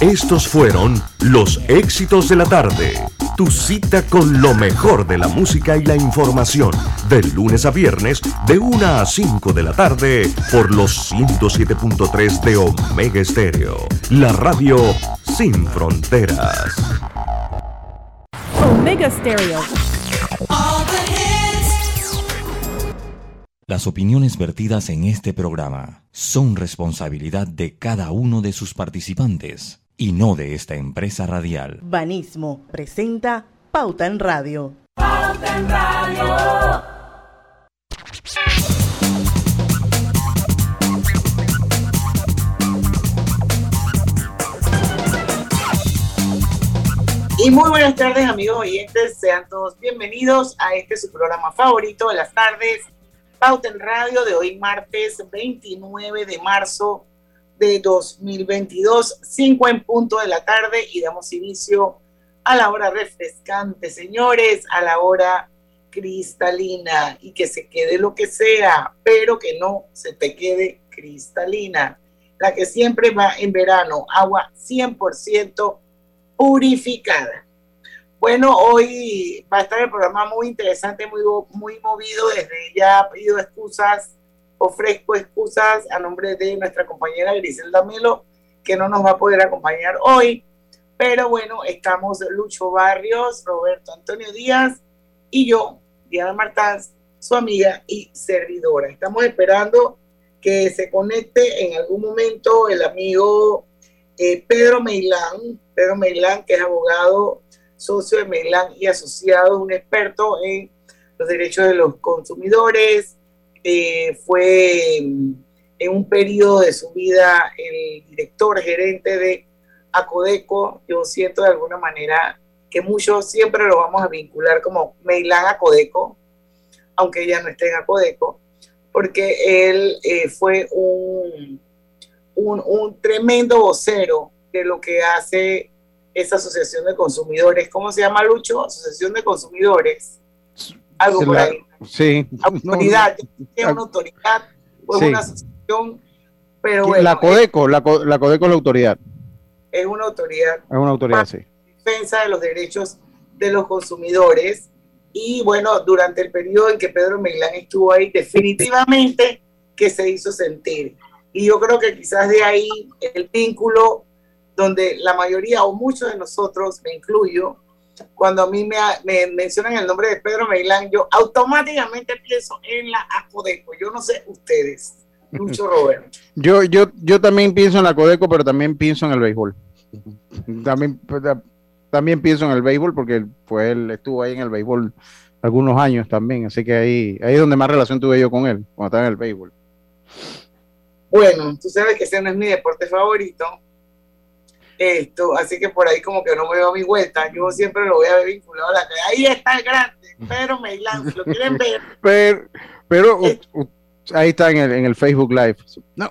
Estos fueron los éxitos de la tarde. Tu cita con lo mejor de la música y la información. De lunes a viernes, de 1 a 5 de la tarde, por los 107.3 de Omega Estéreo. La radio sin fronteras. Omega Stereo. Las opiniones vertidas en este programa son responsabilidad de cada uno de sus participantes y no de esta empresa radial. Banismo presenta Pauta en Radio. Pauta en Radio. Y muy buenas tardes amigos oyentes, sean todos bienvenidos a este su programa favorito de las tardes, Pauta en Radio de hoy martes 29 de marzo de 2022, 5 en punto de la tarde y damos inicio a la hora refrescante, señores, a la hora cristalina y que se quede lo que sea, pero que no se te quede cristalina, la que siempre va en verano, agua 100% purificada. Bueno, hoy va a estar el programa muy interesante, muy, muy movido. Desde ya pido excusas, ofrezco excusas a nombre de nuestra compañera Griselda Melo, que no nos va a poder acompañar hoy. Pero bueno, estamos Lucho Barrios, Roberto Antonio Díaz y yo, Diana Martán, su amiga y servidora. Estamos esperando que se conecte en algún momento el amigo eh, Pedro Meilán, Pedro Meilán, que es abogado, socio de Meilán y asociado, un experto en los derechos de los consumidores. Eh, fue en un periodo de su vida el director gerente de Acodeco. Yo siento de alguna manera que muchos siempre lo vamos a vincular como Meilán Acodeco, aunque ella no esté en Acodeco, porque él eh, fue un un, un, tremendo vocero de lo que hace esa asociación de consumidores. ¿Cómo se llama, Lucho? Asociación de consumidores. Algo por ahí. Sí. Autoridad. es una autoridad o Sí. una asociación, pero bueno, la Codeco, la, Co- la Codeco es la autoridad. es, es una autoridad Es una autoridad, sí. defensa de los derechos de los consumidores. Y bueno, durante el periodo en que Pedro Meilán estuvo ahí, definitivamente que se hizo sentir. Y yo creo que quizás de ahí el vínculo donde la mayoría o muchos de nosotros, me incluyo, cuando a mí me, me mencionan el nombre de Pedro Meilán, yo automáticamente pienso en la ACODECO. Yo no sé ustedes, Lucho Roberto. Yo, yo, yo también pienso en la Codeco, pero también pienso en el béisbol. También, pues, también pienso en el béisbol porque pues, él estuvo ahí en el béisbol algunos años también, así que ahí, ahí es donde más relación tuve yo con él, cuando estaba en el béisbol. Bueno, tú sabes que ese no es mi deporte favorito. Esto, así que por ahí como que no me doy mi vuelta. Yo siempre lo voy a ver vinculado a la calle. Ahí está el grande, Meilán. Si lo quieren ver, Pero, pero u- u- ahí está en el, en el Facebook Live. No,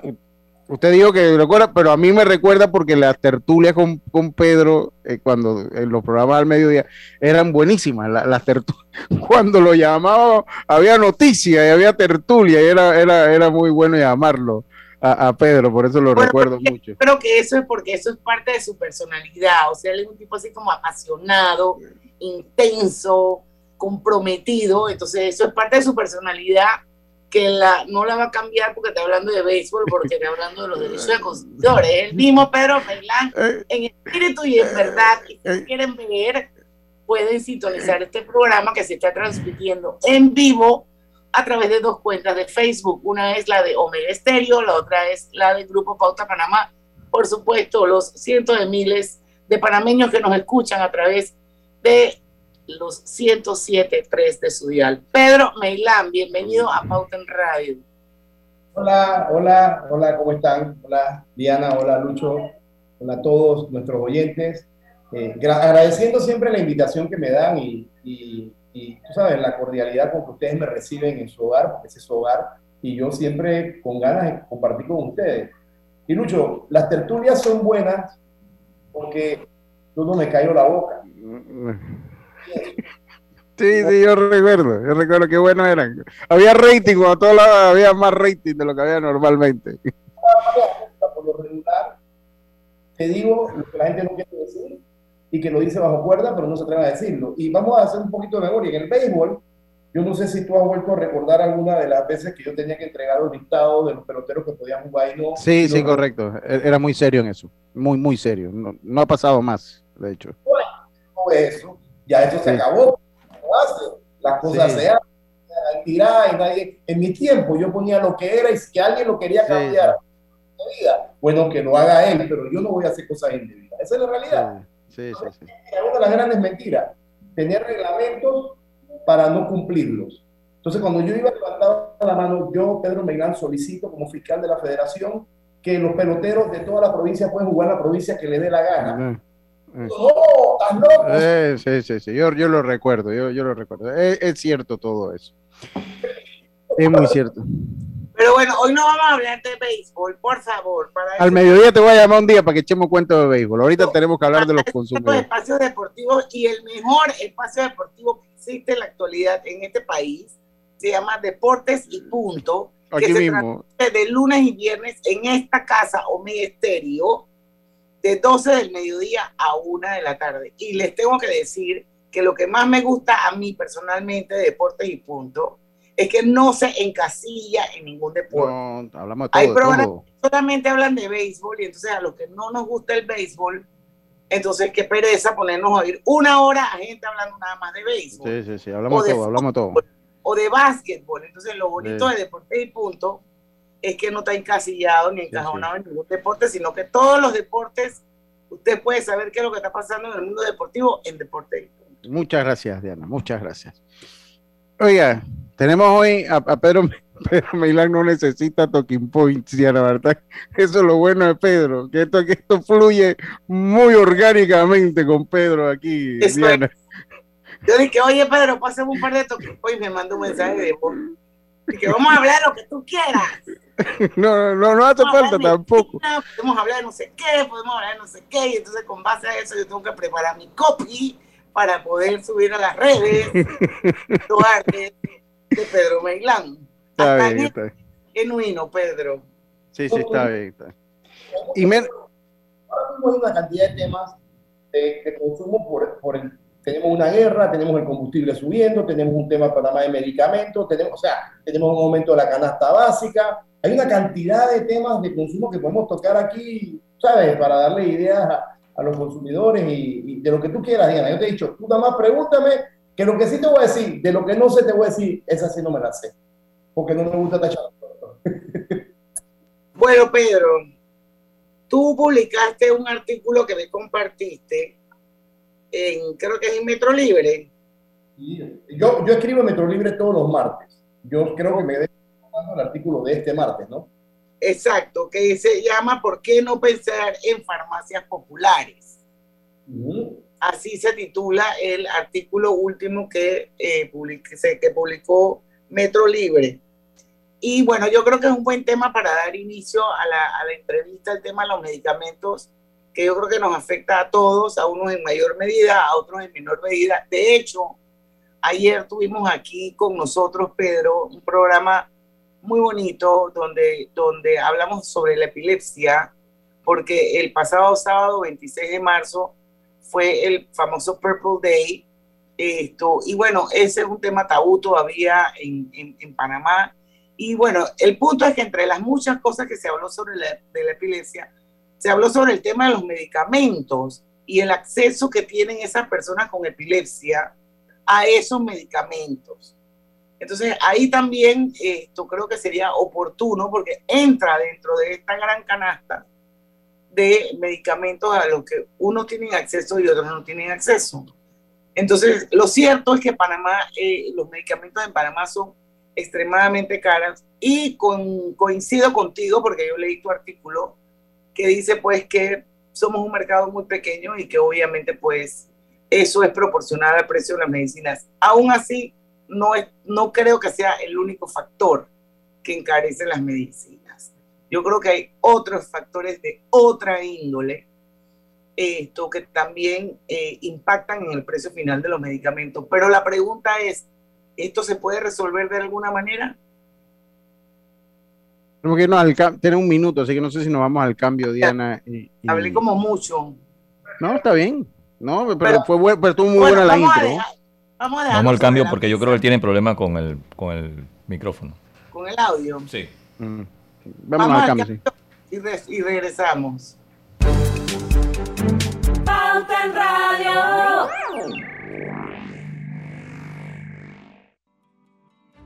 usted dijo que recuerda, pero a mí me recuerda porque las tertulias con, con Pedro, eh, cuando en los programas al mediodía, eran buenísimas. la- las tertu- cuando lo llamaba, había noticia y había tertulia, y era, era, era muy bueno llamarlo a, a Pedro, por eso lo Bueno, recuerdo mucho. creo que eso es porque eso es parte de su personalidad. O sea, él es un tipo así como apasionado, intenso, comprometido. Entonces, eso es parte de su personalidad que la, no la va a cambiar porque está hablando de béisbol, porque está hablando de los derechos de consumidores. El mismo Pedro Meilán Eh, en espíritu y en verdad. Y si quieren ver, pueden sintonizar este programa que se está transmitiendo en vivo a través de dos cuentas de Facebook. Una es la de Omega Estéreo, la otra es la del Grupo Pauta Panamá. Por supuesto, los cientos de miles de panameños que nos escuchan a través de los 107.3 de su dial. Pedro Meilán, bienvenido a Pauta en Radio. Hola, hola, hola, ¿cómo están? Hola, Diana, hola, Lucho, hola a todos nuestros oyentes. Eh, gra- agradeciendo siempre la invitación que me dan y- y, tú sabes, la cordialidad con que ustedes me reciben en su hogar, porque ese es su hogar, y yo siempre con ganas de compartir con ustedes. Y Lucho, las tertulias son buenas porque yo no me callo la boca. Sí, sí, yo recuerdo, yo recuerdo qué buenos eran. Había rating, cuando todos lados había más rating de lo que había normalmente. Por lo regular, te digo lo que la gente no quiere decir y que lo dice bajo cuerda, pero no se atreve a decirlo. Y vamos a hacer un poquito de memoria. En el béisbol, yo no sé si tú has vuelto a recordar alguna de las veces que yo tenía que entregar los dictados de los peloteros que podían jugar y no. Sí, sí, correcto. E-, era muy serio en eso. Muy, muy serio. No, no ha pasado más, de hecho. No, eso, ya eso se acabó. No hace. Las cosas se hacen. Tirar, y nadie. En mi tiempo yo ponía lo que era y si alguien lo quería cambiar. Vida, bueno, que lo haga él, pero yo no voy a hacer cosas indebidas. Esa es la realidad. Sí, sí, sí. Es una de las grandes mentiras. Tener reglamentos para no cumplirlos. Entonces, cuando yo iba levantando la mano, yo, Pedro Meilán, solicito como fiscal de la federación que los peloteros de toda la provincia pueden jugar la provincia que le dé la gana. No, eh, sí, sí, sí, yo, yo lo recuerdo, yo, yo lo recuerdo. Es, es cierto todo eso. Es muy cierto. Bueno, hoy no vamos a hablar de béisbol, por favor. Para Al mediodía te voy a llamar un día para que echemos cuenta de béisbol. Ahorita tenemos que hablar de los consumidores. espacios deportivos y el mejor espacio deportivo que existe en la actualidad en este país se llama Deportes y Punto. Aquí mismo. De lunes y viernes en esta casa o Estéreo de 12 del mediodía a 1 de la tarde. Y les tengo que decir que lo que más me gusta a mí personalmente de Deportes y Punto es que no se encasilla en ningún deporte. No, hablamos de todo, Hay programas que solamente hablan de béisbol y entonces a los que no nos gusta el béisbol, entonces qué pereza ponernos a oír una hora a gente hablando nada más de béisbol. Sí, sí, sí, hablamos todo, hablamos todo. O de básquetbol. Entonces lo bonito de deporte y punto es que no está encasillado ni encajonado en ningún deporte, sino que todos los deportes, usted puede saber qué es lo que está pasando en el mundo deportivo en deporte y punto. Muchas gracias, Diana, muchas gracias. Oiga, tenemos hoy a, Pedro, Pedro Milán no necesita talking points, Diana, ¿verdad? Eso es lo bueno de Pedro, que esto, que esto fluye muy orgánicamente con Pedro aquí, Diana. Yo dije, oye Pedro, pásame un par de talking points, me manda un mensaje de voz. Que vamos a hablar lo que tú quieras. No, no, no hace falta tampoco. podemos hablar de no sé qué, podemos hablar de no sé qué, y entonces con base a eso yo tengo que preparar mi copy para poder subir a las redes de Pedro Meilán. Está bien, está bien. Genuino, Pedro. Sí, sí, está bien. Está. Y Ahora mismo hay una cantidad de temas de, consumo por, por el, tenemos una guerra, tenemos el combustible subiendo, tenemos un tema para más de medicamentos, tenemos, o sea, tenemos un aumento de la canasta básica. Hay una cantidad de temas de consumo que podemos tocar aquí, ¿sabes? Para darle ideas a, a los consumidores y, de lo que tú quieras, Diana. Yo te he dicho, tú nada más pregúntame, que lo que sí te voy a decir, de lo que no sé te voy a decir, esa sí no me la sé, porque no me gusta tachar. bueno, Pedro, tú publicaste un artículo que me compartiste en, creo que es en Metro Libre. Yo, yo escribo en Metro Libre todos los martes. Yo creo que me debe el artículo de este martes, ¿no? Exacto, que se llama ¿Por qué no pensar en farmacias populares? Así se titula el artículo último que, eh, que publicó Metro Libre. Y bueno, yo creo que es un buen tema para dar inicio a la, a la entrevista, el tema de los medicamentos, que yo creo que nos afecta a todos, a unos en mayor medida, a otros en menor medida. De hecho, ayer tuvimos aquí con nosotros, Pedro, un programa muy bonito donde, donde hablamos sobre la epilepsia, porque el pasado sábado 26 de marzo fue el famoso Purple Day. Esto, y bueno, ese es un tema tabú todavía en, en, Panamá. Y bueno, el punto es que entre las muchas cosas que se habló sobre la, la epilepsia, se habló sobre el tema de los medicamentos y el acceso que tienen esas personas con epilepsia a esos medicamentos. Entonces ahí también esto creo que sería oportuno porque entra dentro de esta gran canasta de medicamentos a los que unos tienen acceso y otros no tienen acceso. Entonces, lo cierto es que Panamá, eh, los medicamentos en Panamá son extremadamente caros y coincido contigo porque yo leí tu artículo que dice pues que somos un mercado muy pequeño y que obviamente pues eso es proporcional al precio de las medicinas. Aún así, no, no creo que sea el único factor que encarece las medicinas. Yo creo que hay otros factores de otra índole esto que también eh, impactan en el precio final de los medicamentos. Pero la pregunta es, ¿esto se puede resolver de alguna manera? Tenemos que irnos al cambio. Tiene un minuto, así que no sé si nos vamos al cambio, Diana. Y, y- Hablé como mucho. No, está bien. No, pero, Pero- fue buen- pero estuvo muy Bueno, buena la vamos a intro. dejar- vamos a Vamos al cambio porque yo creo que él tiene problema con el, con el micrófono. Con el audio. Sí. Mm. Vámonos Vamos al cambio, sí. y, re- y regresamos. Pauta en Radio.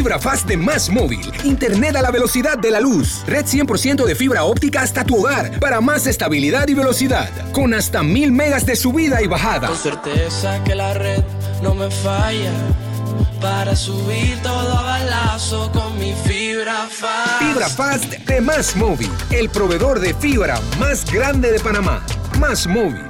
Fibra Fast de Más Móvil. Internet a la velocidad de la luz. Red 100% de fibra óptica hasta tu hogar para más estabilidad y velocidad. Con hasta 1000 megas de subida y bajada. Con certeza que la red no me falla. Para subir todo a balazo con mi fibra fast. Fibra Fast de Más Móvil. El proveedor de fibra más grande de Panamá. Más Móvil.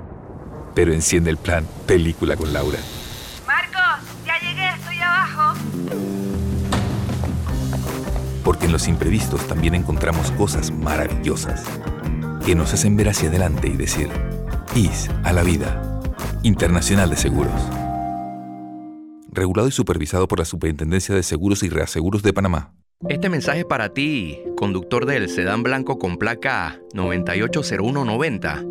pero enciende el plan película con Laura. Marcos, ya llegué, estoy abajo. Porque en los imprevistos también encontramos cosas maravillosas que nos hacen ver hacia adelante y decir, IS a la vida. Internacional de Seguros. Regulado y supervisado por la Superintendencia de Seguros y Reaseguros de Panamá. Este mensaje es para ti, conductor del sedán blanco con placa 980190.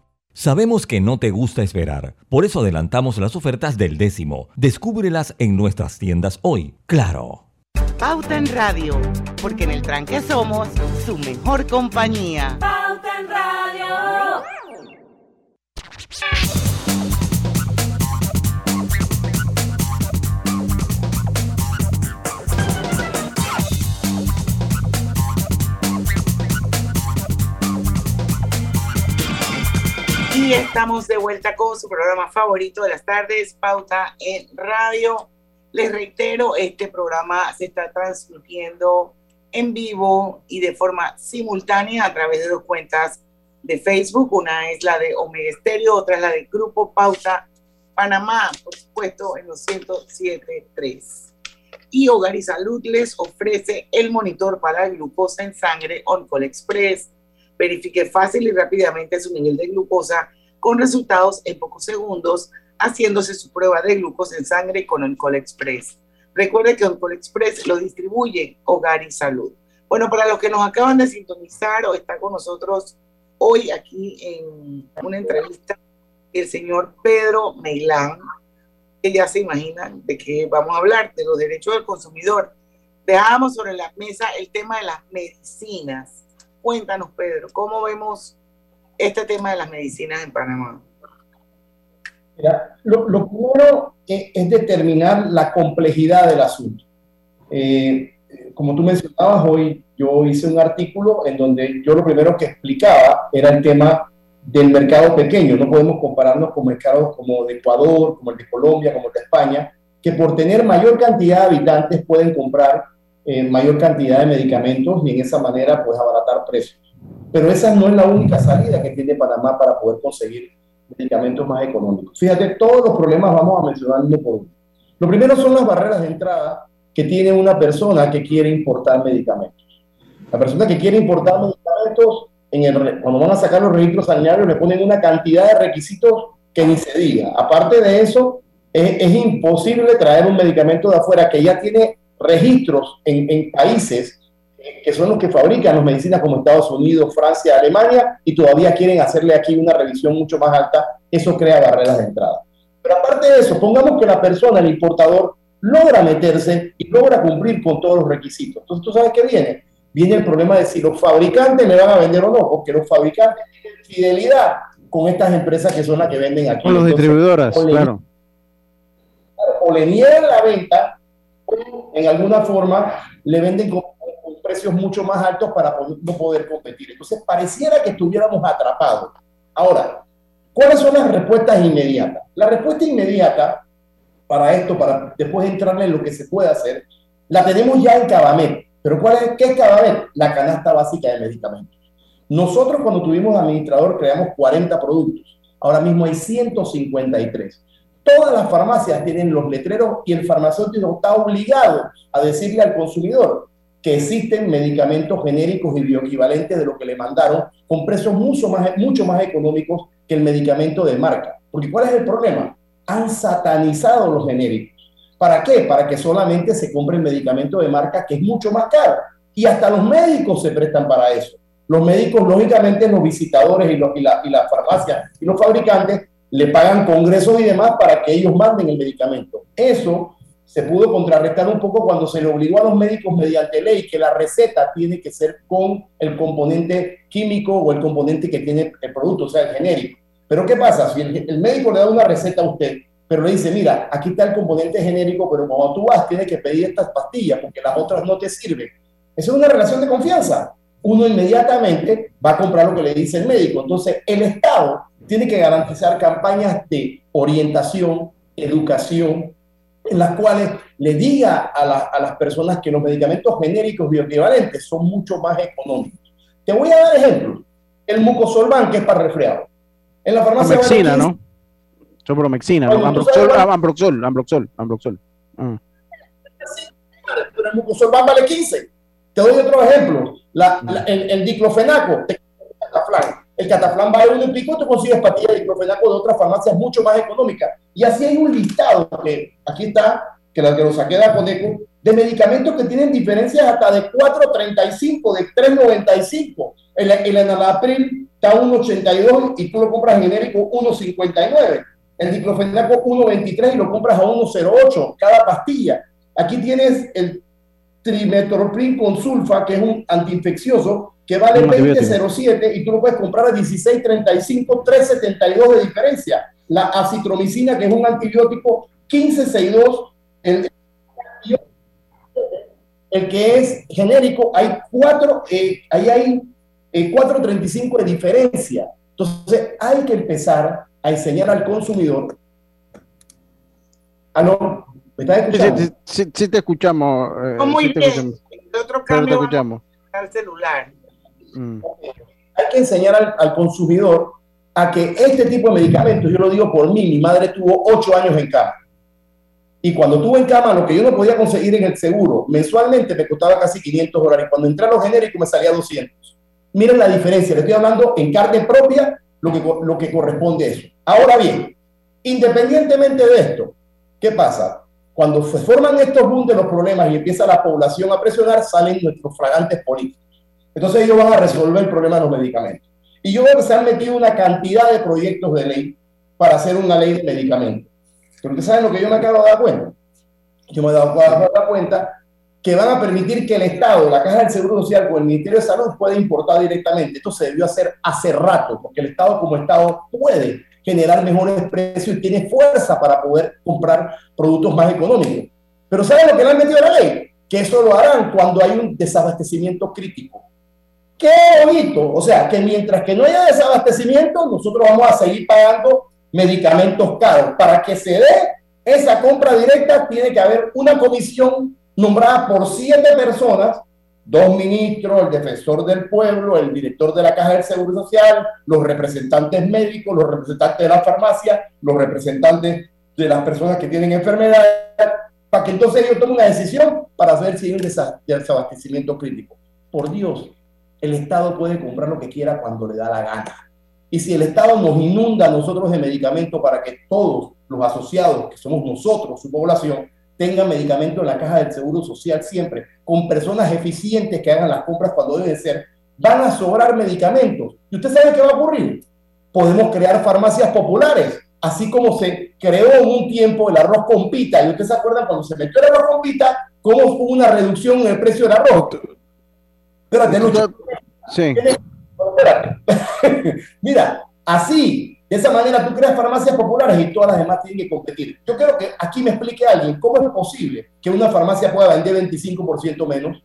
Sabemos que no te gusta esperar, por eso adelantamos las ofertas del décimo. Descúbrelas en nuestras tiendas hoy. Claro. Pauta en Radio, porque en el tranque somos su mejor compañía. Pauta en Radio. Y estamos de vuelta con su programa favorito de las tardes, Pauta en Radio. Les reitero, este programa se está transmitiendo en vivo y de forma simultánea a través de dos cuentas de Facebook. Una es la de Omega Estéreo, otra es la de Grupo Pauta Panamá, por supuesto, en los 107.3. Y Hogar y Salud les ofrece el monitor para glucosa en sangre OnCall Express Verifique fácil y rápidamente su nivel de glucosa con resultados en pocos segundos, haciéndose su prueba de glucosa en sangre con Oncol Express. Recuerde que Oncol Express lo distribuye Hogar y Salud. Bueno, para los que nos acaban de sintonizar o está con nosotros hoy aquí en una entrevista, el señor Pedro Meilán, que ya se imaginan de qué vamos a hablar, de los derechos del consumidor. Dejamos sobre la mesa el tema de las medicinas Cuéntanos, Pedro, ¿cómo vemos este tema de las medicinas en Panamá? Mira, lo, primero es, determinar la complejidad del asunto. Eh, como tú mencionabas, hoy yo hice un artículo en donde yo lo primero que explicaba era el tema del mercado pequeño. No podemos compararnos con mercados como de Ecuador, como el de Colombia, como el de España, que por tener mayor cantidad de habitantes pueden comprar mayor cantidad de medicamentos y en esa manera pues abaratar precios. Pero esa no es la única salida que tiene Panamá para poder conseguir medicamentos más económicos. Fíjate, todos los problemas vamos a mencionar uno por uno. Lo primero son las barreras de entrada que tiene una persona que quiere importar medicamentos. La persona que quiere importar medicamentos, en el, cuando van a sacar los registros sanitarios, le ponen una cantidad de requisitos que ni se diga. Aparte de eso, es, es imposible traer un medicamento de afuera que ya tiene registros en, países que son los que fabrican las medicinas como Estados Unidos, Francia, Alemania, y todavía quieren hacerle aquí una revisión mucho más alta, eso crea barreras de entrada. Pero aparte de eso, pongamos que la persona, el importador, logra meterse y logra cumplir con todos los requisitos. Entonces, ¿tú sabes qué viene? Viene el problema de si los fabricantes me van a vender o no, porque los fabricantes tienen fidelidad con estas empresas que son las que venden aquí. Con los distribuidoras, claro. O le niegan la venta en alguna forma le venden con precio precios mucho más altos para no poder competir. Entonces, pareciera que estuviéramos atrapados. Ahora, ¿cuáles son las respuestas inmediatas? La respuesta inmediata para esto, para después entrarle en lo que se puede hacer, la tenemos ya en Cabamet. ¿Pero cuál es, qué es Cabamet? La canasta básica de medicamentos. Nosotros cuando tuvimos administrador creamos 40 productos. Ahora mismo hay 153. Todas las farmacias tienen los letreros y el farmacéutico está obligado a decirle al consumidor que existen medicamentos genéricos y bioequivalentes de lo que le mandaron con precios mucho más, mucho más económicos que el medicamento de marca. Porque ¿cuál es el problema? Han satanizado los genéricos. ¿Para qué? Para que solamente se compre el medicamento de marca que es mucho más caro. Y hasta los médicos se prestan para eso. Los médicos, lógicamente, los visitadores y, los, y, la, y las farmacias y los fabricantes le pagan congresos y demás para que ellos manden el medicamento. Eso se pudo contrarrestar un poco cuando se le obligó a los médicos mediante ley que la receta tiene que ser con el componente químico o el componente que tiene el producto, o sea, el genérico. Pero ¿qué pasa? Si el, médico le da una receta a usted, pero le dice, mira, aquí está el componente genérico, pero cuando tú vas tienes que pedir estas pastillas porque las otras no te sirven. Eso es una relación de confianza. Uno inmediatamente va a comprar lo que le dice el médico. Entonces, el Estado tiene que garantizar campañas de orientación, educación, en las cuales le diga a, las personas que los medicamentos genéricos bioequivalentes son mucho más económicos. Te voy a dar ejemplos. El mucosolvan, que es para resfriado. En la farmacia... Amexina, ¿no? Sobromexina, ¿no? Ambroxol, ambroxol, ambroxol, ambroxol. Ah. Pero el mucosolvan vale 15. Te doy otro ejemplo. El, el, diclofenaco, el cataflán vale uno y pico, tú consigues pastillas de diclofenaco de otras farmacias mucho más económicas. Y así hay un listado que aquí está, que la que lo saqué de Aconeco, de medicamentos que tienen diferencias hasta de 4.35, de 3.95. El, el enalapril está a 1.82 y tú lo compras en genérico 1.59. El diclofenaco 1.23 y lo compras a 1.08 cada pastilla. Aquí tienes el trimetoprim con sulfa, que es un antiinfeccioso, que vale 20.07 y tú lo puedes comprar a 16.35, 3.72 de diferencia. La acitromicina, que es un antibiótico, 15.62. El, el que es genérico, hay cuatro, eh, ahí hay 4.35 eh, de diferencia. Entonces, hay que empezar a enseñar al consumidor. Ah, no, ¿me estás escuchando? Sí, sí, te escuchamos. Eh, muy bien. El otro cambio, te escuchamos. al celular. Mm. Hay que enseñar al, consumidor a que este tipo de medicamentos, yo lo digo por mí, mi madre tuvo ocho años en cama. Y cuando tuvo en cama, lo que yo no podía conseguir en el seguro, mensualmente me costaba casi 500 dólares. Cuando entré a los genéricos me salía 200. Miren la diferencia, le estoy hablando en carne propia lo que, lo que corresponde a eso. Ahora bien, independientemente de esto, ¿qué pasa? Cuando se forman estos boom de los problemas y empieza la población a presionar, salen nuestros fragantes políticos. Entonces ellos van a resolver el problema de los medicamentos. Y yo veo que se han metido una cantidad de proyectos de ley para hacer una ley de medicamentos. Pero ustedes saben lo que yo me acabo de dar cuenta. Yo me he dado cuenta que van a permitir que el Estado, la Caja del Seguro Social o el Ministerio de Salud pueda importar directamente. Esto se debió hacer hace rato, porque el Estado como Estado puede generar mejores precios y tiene fuerza para poder comprar productos más económicos. Pero ¿saben lo que le han metido a la ley? Que eso lo harán cuando hay un desabastecimiento crítico. Qué bonito. O sea, que mientras que no haya desabastecimiento, nosotros vamos a seguir pagando medicamentos caros. Para que se dé esa compra directa, tiene que haber una comisión nombrada por siete personas, dos ministros, el defensor del pueblo, el director de la Caja del Seguro Social, los representantes médicos, los representantes de la farmacia, los representantes de las personas que tienen enfermedades, para que entonces ellos tomen una decisión para saber si hay un desabastecimiento crítico. Por Dios, el Estado puede comprar lo que quiera cuando le da la gana. Y si el Estado nos inunda a nosotros de medicamentos para que todos los asociados, que somos nosotros, su población, tengan medicamentos en la caja del Seguro Social siempre, con personas eficientes que hagan las compras cuando deben ser, van a sobrar medicamentos. ¿Y usted sabe qué va a ocurrir? Podemos crear farmacias populares, así como se creó en un tiempo el arroz con pita. ¿Y usted se acuerda cuando se metió el arroz con pita, cómo hubo una reducción en el precio del arroz? Espérate, Lucho. Sí. Mira, así, de esa manera tú creas farmacias populares y todas las demás tienen que competir. Yo quiero que aquí me explique alguien cómo es posible que una farmacia pueda vender 25% menos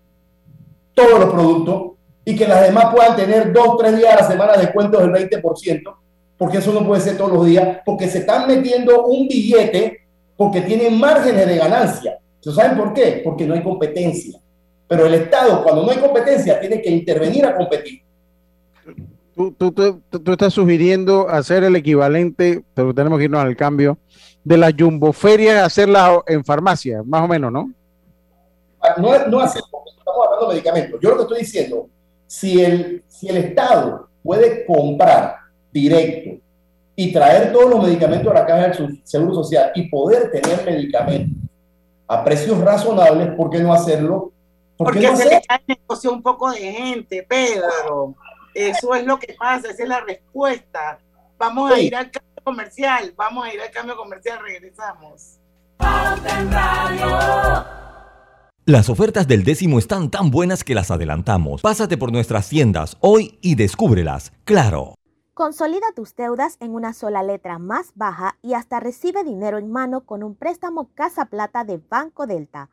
todos los productos y que las demás puedan tener dos, tres días a la semana descuentos del 20%, porque eso no puede ser todos los días, porque se están metiendo un billete porque tienen márgenes de ganancia. ¿Saben por qué? Porque no hay competencia. Pero el Estado, cuando no hay competencia, tiene que intervenir a competir. Tú, tú, tú, tú estás sugiriendo hacer el equivalente, pero tenemos que irnos al cambio, de la jumboferia, hacerla en farmacia, más o menos, ¿no? Ah, no, no hacer, estamos hablando de medicamentos. Yo lo que estoy diciendo, si el, si el Estado puede comprar directo y traer todos los medicamentos a la caja del Seguro Social y poder tener medicamentos a precios razonables, ¿por qué no hacerlo? Porque se le cae negocio un poco de gente, Pedro. Eso es lo que pasa, esa es la respuesta. Vamos a ir al cambio comercial, vamos a ir al cambio comercial, regresamos. Las ofertas del décimo están tan buenas que las adelantamos. Pásate por nuestras tiendas hoy y descúbrelas. Claro. Consolida tus deudas en una sola letra más baja y hasta recibe dinero en mano con un préstamo Casa Plata de Banco Delta.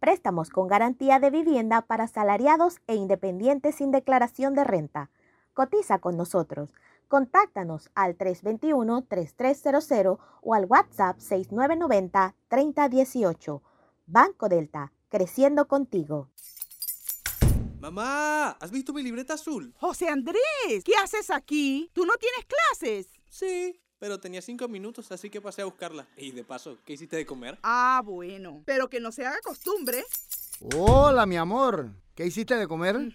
Préstamos con garantía de vivienda para salariados e independientes sin declaración de renta. Cotiza con nosotros. Contáctanos al 321-3300 o al WhatsApp 6990-3018. Banco Delta, creciendo contigo. Mamá, ¿has visto mi libreta azul? José Andrés, ¿qué haces aquí? ¿Tú no tienes clases? Sí, pero tenía cinco minutos, así que pasé a buscarla. Y de paso, ¿qué hiciste de comer? Ah, bueno, pero que no se haga costumbre. Hola, mi amor. ¿Qué hiciste de comer? Mm,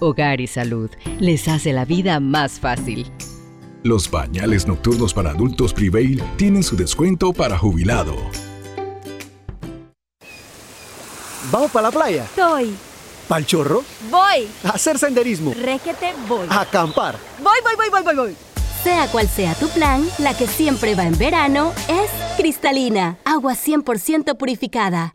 Hogar y Salud les hace la vida más fácil. Los pañales nocturnos para adultos Prevail tienen su descuento para jubilado. ¿Vamos para la playa? Soy. ¿Pal chorro? Voy. ¿A hacer senderismo? Requete voy. ¿A acampar? Voy, voy, voy, voy, voy, voy. Sea cual sea tu plan, la que siempre va en verano es cristalina, agua 100% purificada.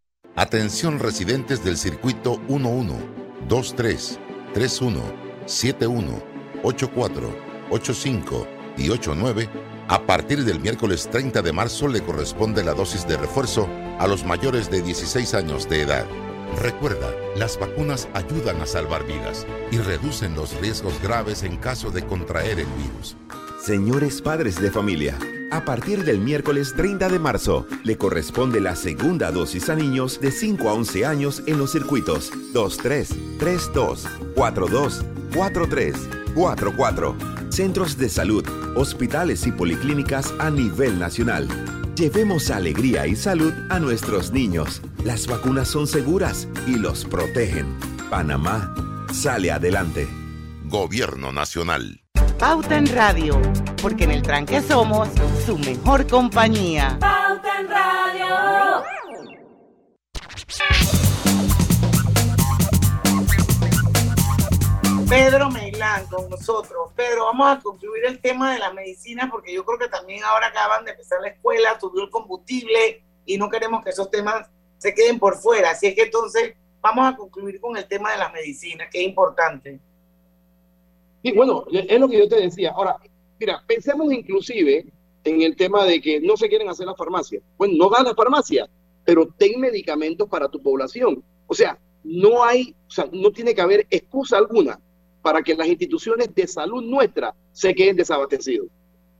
Atención residentes del circuito 11, 23, 31, 71, 84, 85 y 89. A partir del miércoles 30 de marzo le corresponde la dosis de refuerzo a los mayores de 16 años de edad. Recuerda, las vacunas ayudan a salvar vidas y reducen los riesgos graves en caso de contraer el virus. Señores padres de familia, A partir del miércoles 30 de marzo, le corresponde la segunda dosis a niños de 5 a 11 años en los circuitos 23, 32, 42, 43, 44, centros de salud, hospitales y policlínicas a nivel nacional. Llevemos alegría y salud a nuestros niños. Las vacunas son seguras y los protegen. Panamá sale adelante. Gobierno Nacional. Pauta en Radio, porque en el tranque somos su mejor compañía. Pauta en Radio. Pedro Meilán con nosotros. Pedro, vamos a concluir el tema de la medicina porque yo creo que también ahora acaban de empezar la escuela, subió el combustible y no queremos que esos temas se queden por fuera. Así es que entonces vamos a concluir con el tema de la medicina, que es importante. Sí, bueno, es lo que yo te decía. Ahora, mira, pensemos inclusive en el tema de que no se quieren hacer las farmacias. Bueno, no dan las farmacias, pero ten medicamentos para tu población. O sea, no hay, o sea, no tiene que haber excusa alguna para que las instituciones de salud nuestra se queden desabastecidos.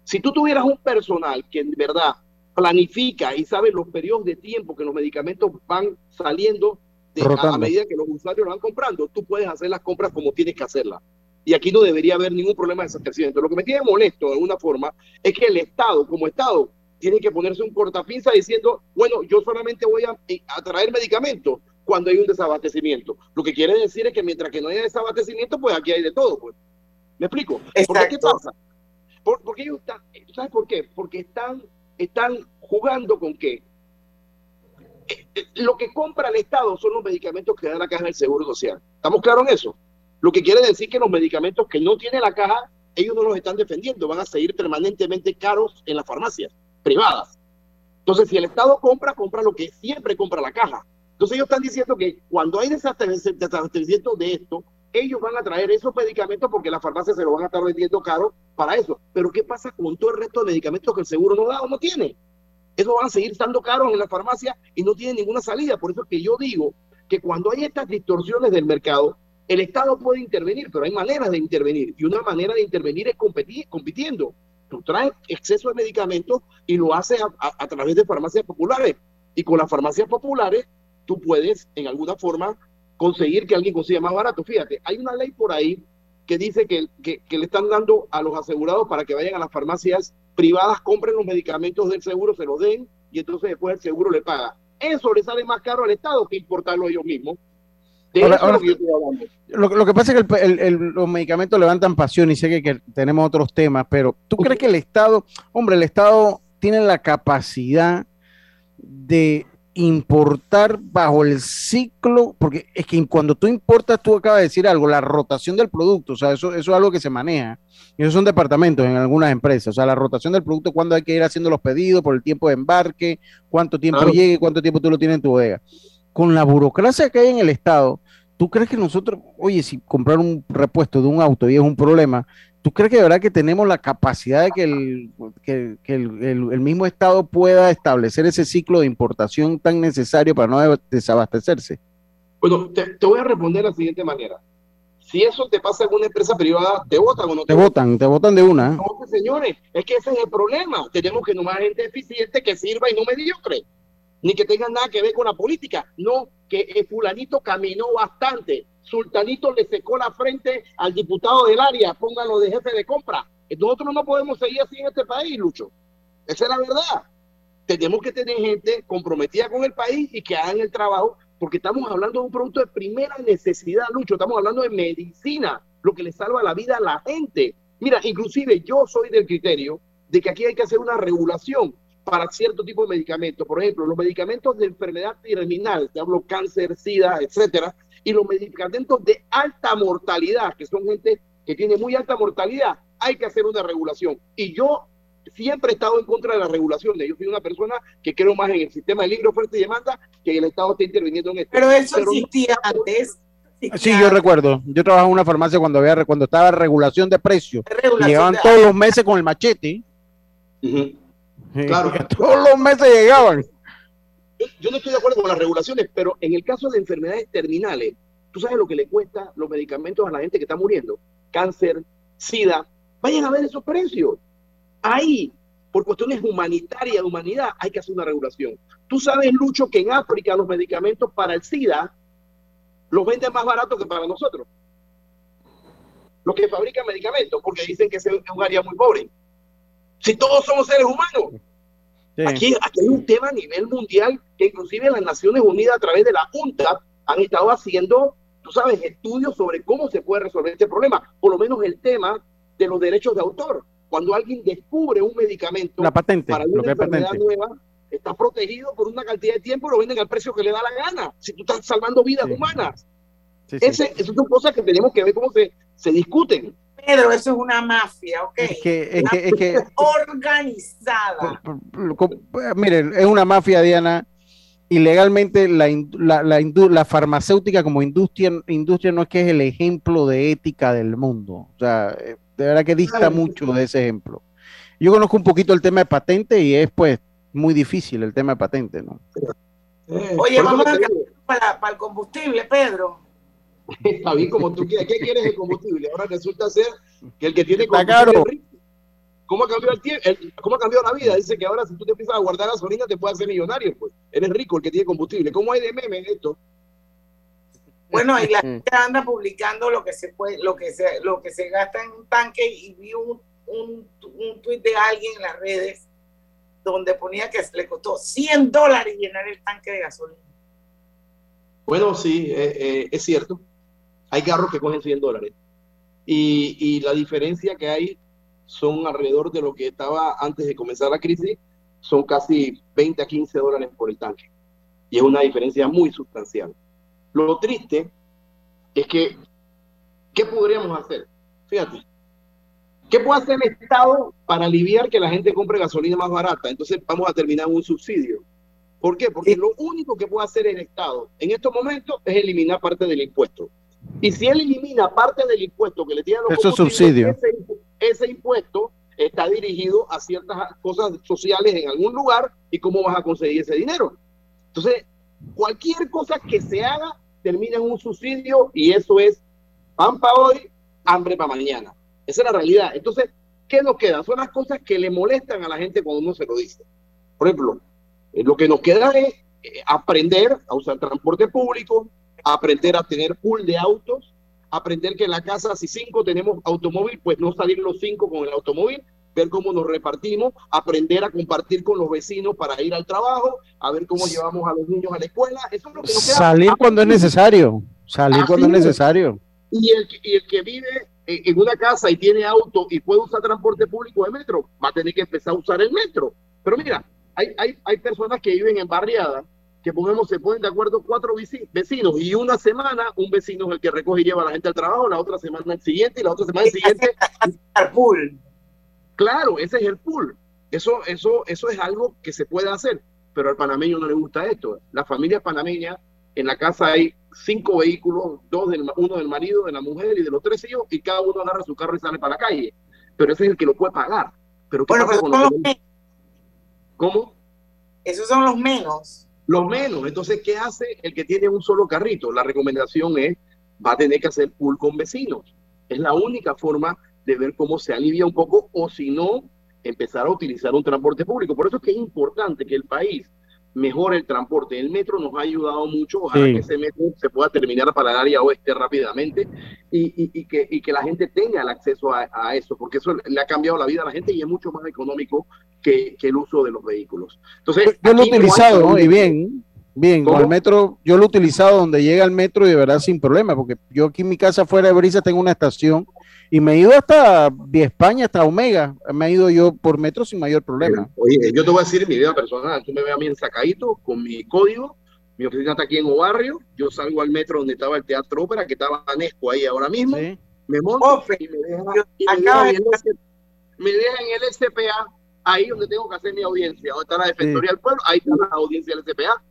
Si tú tuvieras un personal que en verdad planifica y sabe los periodos de tiempo que los medicamentos van saliendo de, a, medida que los usuarios lo van comprando, tú puedes hacer las compras como tienes que hacerlas. Y aquí no debería haber ningún problema de desabastecimiento. Lo que me tiene molesto de alguna forma es que el Estado, como Estado, tiene que ponerse un cortapinza diciendo, bueno, yo solamente voy a, a traer medicamentos cuando hay un desabastecimiento. Lo que quiere decir es que mientras que no haya desabastecimiento, pues aquí hay de todo. Pues. ¿Me explico? ¿Por qué pasa? porque ellos están, ¿sabes por qué? Porque están, están jugando con qué. Eh, eh, lo que compra el Estado son los medicamentos que da la caja del Seguro Social. ¿Estamos claros en eso? Lo que quiere decir que los medicamentos que no tiene la caja, ellos no los están defendiendo, van a seguir permanentemente caros en las farmacias privadas. Entonces, si el Estado compra, compra lo que siempre compra la caja. Entonces ellos están diciendo que cuando hay desabastecimiento de esto, ellos van a traer esos medicamentos porque las farmacias se lo van a estar vendiendo caro para eso. Pero ¿qué pasa con todo el resto de medicamentos que el seguro no da o no tiene? Esos van a seguir estando caros en la farmacia y no tienen ninguna salida. Por eso es que yo digo que cuando hay estas distorsiones del mercado, el Estado puede intervenir, pero hay maneras de intervenir. Y una manera de intervenir es competir, compitiendo. Tú traes exceso de medicamentos y lo haces a través de farmacias populares. Y con las farmacias populares tú puedes en alguna forma conseguir que alguien consiga más barato. Fíjate, hay una ley por ahí que dice que, que, le están dando a los asegurados para que vayan a las farmacias privadas, compren los medicamentos del seguro, se los den y entonces después el seguro le paga. Eso le sale más caro al Estado que importarlo ellos mismos. Lo, que pasa es que el, los medicamentos levantan pasión y sé que, que tenemos otros temas, pero ¿tú crees que el Estado, hombre, el Estado tiene la capacidad de importar bajo el ciclo, porque es que cuando tú importas, tú acabas de decir algo, la rotación del producto, o sea, eso, eso es algo que se maneja. Y esos son departamentos en algunas empresas, o sea, la rotación del producto, cuando hay que ir haciendo los pedidos, por el tiempo de embarque, cuánto tiempo llegue, cuánto tiempo tú lo tienes en tu bodega. Con la burocracia que hay en el Estado, ¿tú crees que nosotros, oye, si comprar un repuesto de un auto y es un problema, ¿Tú crees que de verdad que tenemos la capacidad de que el, que, el, el, mismo Estado pueda establecer ese ciclo de importación tan necesario para no desabastecerse? Bueno, te, voy a responder de la siguiente manera. Si eso te pasa en una empresa privada, ¿te votan o no te, te votan? Te votan de una. No, señores, es que ese es el problema. Tenemos que nomás gente eficiente que sirva y no mediocre. Ni que tenga nada que ver con la política. No, que el fulanito caminó bastante Sultanito le secó la frente al diputado del área, póngalo de jefe de compra. Nosotros no podemos seguir así en este país, Lucho. Esa es la verdad. Tenemos que tener gente comprometida con el país y que hagan el trabajo, porque estamos hablando de un producto de primera necesidad, Lucho. Estamos hablando de medicina, lo que le salva la vida a la gente. Mira, inclusive yo soy del criterio de que aquí hay que hacer una regulación para cierto tipo de medicamentos. Por ejemplo, los medicamentos de enfermedad terminal, te hablo cáncer, sida, etcétera, y los medicamentos de alta mortalidad, que son gente que tiene muy alta mortalidad, hay que hacer una regulación. Y yo siempre he estado en contra de la regulación. Yo soy una persona que creo más en el sistema de libre oferta y demanda que el Estado esté interviniendo en esto. Pero eso existía antes. Sí, yo recuerdo. Yo trabajaba en una farmacia cuando había cuando estaba regulación de precios. llegaban todos los meses con el machete. Claro. Todos los meses llegaban yo no estoy de acuerdo con las regulaciones, pero en el caso de enfermedades terminales, tú sabes lo que le cuesta los medicamentos a la gente que está muriendo, cáncer, sida, vayan a ver esos precios. Ahí por cuestiones humanitarias de humanidad, hay que hacer una regulación. Tú sabes, Lucho, que en África los medicamentos para el SIDA los venden más barato que para nosotros. Los que fabrican medicamentos, porque dicen que es un área muy pobre. Si todos somos seres humanos. Aquí, aquí hay un tema a nivel mundial que inclusive las Naciones Unidas a través de la Junta han estado haciendo, tú sabes, estudios sobre cómo se puede resolver este problema. Por lo menos el tema de los derechos de autor. Cuando alguien descubre un medicamento para una enfermedad nueva, está protegido por una cantidad de tiempo y lo venden al precio que le da la gana. Si tú estás salvando vidas humanas. Ese, esas son cosas que tenemos que ver cómo se, se discuten. Pedro, eso es una mafia, ¿ok? Es que, es que, organizada. Miren, es una mafia, Diana. Ilegalmente la, la, la, la, farmacéutica como industria, industria no es que es el ejemplo de ética del mundo. O sea, eh, de verdad que dista mucho de ese ejemplo. Yo conozco un poquito el tema de patente y es pues muy difícil el tema de patente, ¿no? Oye, vamos a para, para el combustible, Pedro. Está bien como tú quieras. ¿Qué quieres de combustible? Ahora resulta ser que el que tiene combustible ¿Cómo ha cambiado el tiempo? ¿Cómo ha cambiado la vida? Dice que ahora si tú te empiezas a guardar gasolina te puedes hacer millonario, pues. Eres rico el que tiene combustible. ¿Cómo hay de meme en esto? Bueno, y la gente anda publicando lo que se puede, lo que se, lo que se gasta en un tanque y vi un, un, un tuit de alguien en las redes donde ponía que le costó 100 dólares llenar el tanque de gasolina. Bueno, sí, eh, eh, es cierto. Hay carros que cogen 100 dólares. Y, y, la diferencia que hay son alrededor de lo que estaba antes de comenzar la crisis, son casi 20 a 15 dólares por el tanque. Y es una diferencia muy sustancial. Lo triste es que, ¿qué podríamos hacer? Fíjate, ¿qué puede hacer el Estado para aliviar que la gente compre gasolina más barata? Entonces vamos a terminar un subsidio. ¿Por qué? Porque lo único que puede hacer el Estado en estos momentos es eliminar parte del impuesto. Y si él elimina parte del impuesto que le tiene a los subsidio. Ese, ese impuesto está dirigido a ciertas cosas sociales en algún lugar y cómo vas a conseguir ese dinero. Entonces, cualquier cosa que se haga termina en un subsidio y eso es pan para hoy, hambre para mañana. Esa es la realidad. Entonces, ¿qué nos queda? Son las cosas que le molestan a la gente cuando uno se lo dice. Por ejemplo, eh, lo que nos queda es eh, aprender a usar transporte público, aprender a tener pool de autos, aprender que en la casa, si cinco tenemos automóvil, pues no salir los cinco con el automóvil, ver cómo nos repartimos, aprender a compartir con los vecinos para ir al trabajo, a ver cómo llevamos a los niños a la escuela. Eso es lo que nos queda. Salir cuando es necesario, salir cuando es necesario. Y el, y el que vive en una casa y tiene auto y puede usar transporte público de metro, va a tener que empezar a usar el metro. Pero mira, hay, hay, hay personas que viven en barriadas que pongamos, se ponen de acuerdo cuatro vecinos y una semana un vecino es el que recoge y lleva a la gente al trabajo, la otra semana el siguiente y la otra semana el siguiente. El pool. Claro, ese es el pool. Eso, eso, eso es algo que se puede hacer, pero al panameño no le gusta esto. La familia panameña, en la casa hay cinco vehículos, dos del, uno del marido, de la mujer y de los tres hijos, y cada uno agarra su carro y sale para la calle. Pero ese es el que lo puede pagar. Pero bueno, pero los ¿Cómo? Esos son los menos. Los menos. Entonces, ¿qué hace el que tiene un solo carrito? La recomendación es, va a tener que hacer pool con vecinos. Es la única forma de ver cómo se alivia un poco o si no, empezar a utilizar un transporte público. Por eso es que es importante que el país mejore el transporte. El metro nos ha ayudado mucho, ojalá que ese metro se pueda terminar para el área oeste rápidamente y, que, que, la gente tenga el acceso a, eso, porque eso le ha cambiado la vida a la gente y es mucho más económico que, el uso de los vehículos. Entonces, yo lo he utilizado y bien, bien, con el metro, yo lo he utilizado donde llega el metro y de verdad sin problema, porque yo aquí en mi casa fuera de Brisa tengo una estación y me he ido hasta Vía España, hasta Omega. Me he ido yo por metro sin mayor problema. Oye, yo te voy a decir mi vida personal. Tú me ves a mí en Sacadito con mi código. Mi oficina está aquí en Obarrio. Yo salgo al metro donde estaba el Teatro Ópera, que estaba Anesco ahí ahora mismo. Me monto y me dejan en el SPA, ahí donde tengo que hacer mi audiencia. Donde está la Defensoría del Pueblo, ahí está la audiencia del SPA.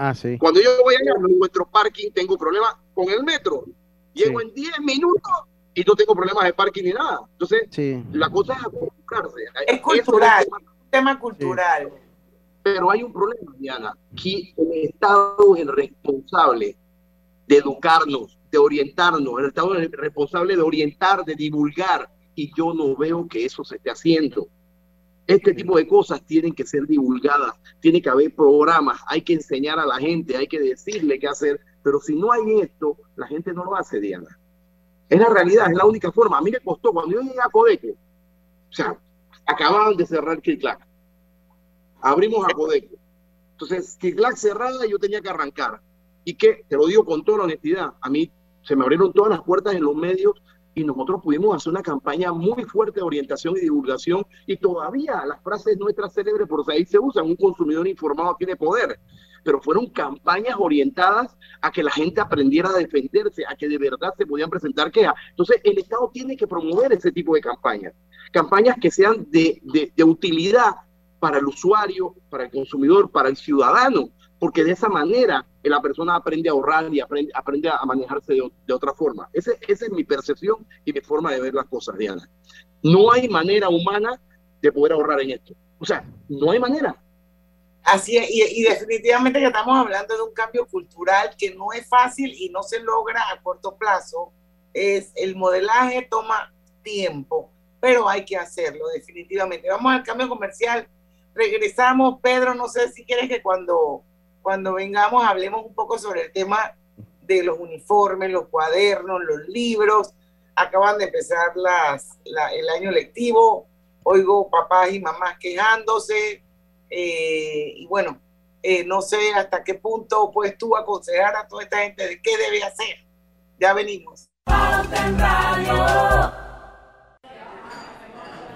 Ah, sí. Cuando yo voy allá, no encuentro parking, tengo problemas con el metro. Llego en 10 minutos y no tengo problemas de parking ni nada. Entonces, la cosa es acostumbrarse. Es cultural, es un tema cultural. Pero hay un problema, Diana, que el Estado es el responsable de educarnos, de orientarnos, el Estado es el responsable de orientar, de divulgar, y yo no veo que eso se esté haciendo. Este tipo de cosas tienen que ser divulgadas, tiene que haber programas, hay que enseñar a la gente, hay que decirle qué hacer, pero si no hay esto, la gente no lo hace, Diana. Es la realidad, es la única forma. A mí me costó, cuando yo llegué a Codeco, o sea, acababan de cerrar Kirkland. Abrimos a Codeco. Entonces, Kirkland cerrada, yo tenía que arrancar. Y que, te lo digo con toda la honestidad, a mí se me abrieron todas las puertas en los medios y nosotros pudimos hacer una campaña muy fuerte de orientación y divulgación y todavía las frases nuestras célebres por ahí se usan, un consumidor informado tiene poder, pero fueron campañas orientadas a que la gente aprendiera a defenderse, a que de verdad se podían presentar quejas. Entonces el Estado tiene que promover ese tipo de campañas, campañas que sean de, de utilidad para el usuario, para el consumidor, para el ciudadano, porque de esa manera la persona aprende a ahorrar y aprende, aprende a manejarse de, otra forma. Ese, esa es mi percepción y mi forma de ver las cosas, Diana. No hay manera humana de poder ahorrar en esto. O sea, no hay manera. Así es, y, definitivamente que estamos hablando de un cambio cultural que no es fácil y no se logra a corto plazo. Es el modelaje toma tiempo, pero hay que hacerlo definitivamente. Vamos al cambio comercial. Regresamos, Pedro, no sé si quieres que cuando cuando vengamos hablemos un poco sobre el tema de los uniformes, los cuadernos, los libros. Acaban de empezar las, el año lectivo, oigo papás y mamás quejándose eh, y bueno, eh, no sé hasta qué punto puedes tú aconsejar a toda esta gente de qué debe hacer. Ya venimos.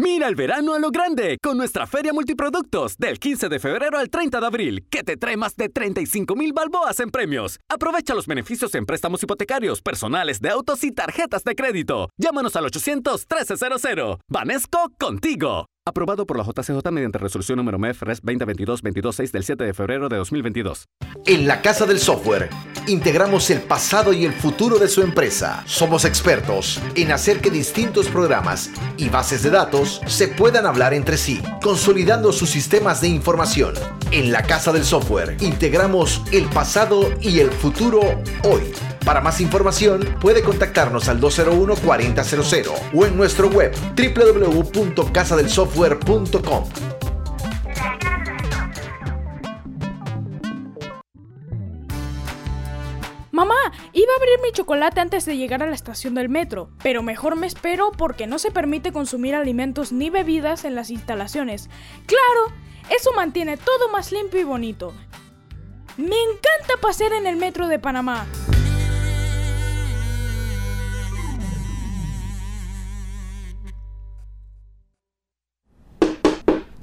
Mira el verano a lo grande con nuestra feria multiproductos del 15 de febrero al 30 de abril, que te trae más de 35 mil balboas en premios. Aprovecha los beneficios en préstamos hipotecarios, personales de autos y tarjetas de crédito. Llámanos al 800-1300. Vanesco contigo. Aprobado por la JCJ mediante resolución número MEF RES 2022-226 del 7 de febrero de 2022. En la Casa del Software, integramos el pasado y el futuro de su empresa. Somos expertos en hacer que distintos programas y bases de datos se puedan hablar entre sí, consolidando sus sistemas de información. En la Casa del Software, integramos el pasado y el futuro hoy. Para más información, puede contactarnos al 201-4000 o en nuestro web www.casadelsoftware.com. Mamá, iba a abrir mi chocolate antes de llegar a la estación del metro, pero mejor me espero porque no se permite consumir alimentos ni bebidas en las instalaciones. Claro, eso mantiene todo más limpio y bonito. Me encanta pasear en el metro de Panamá.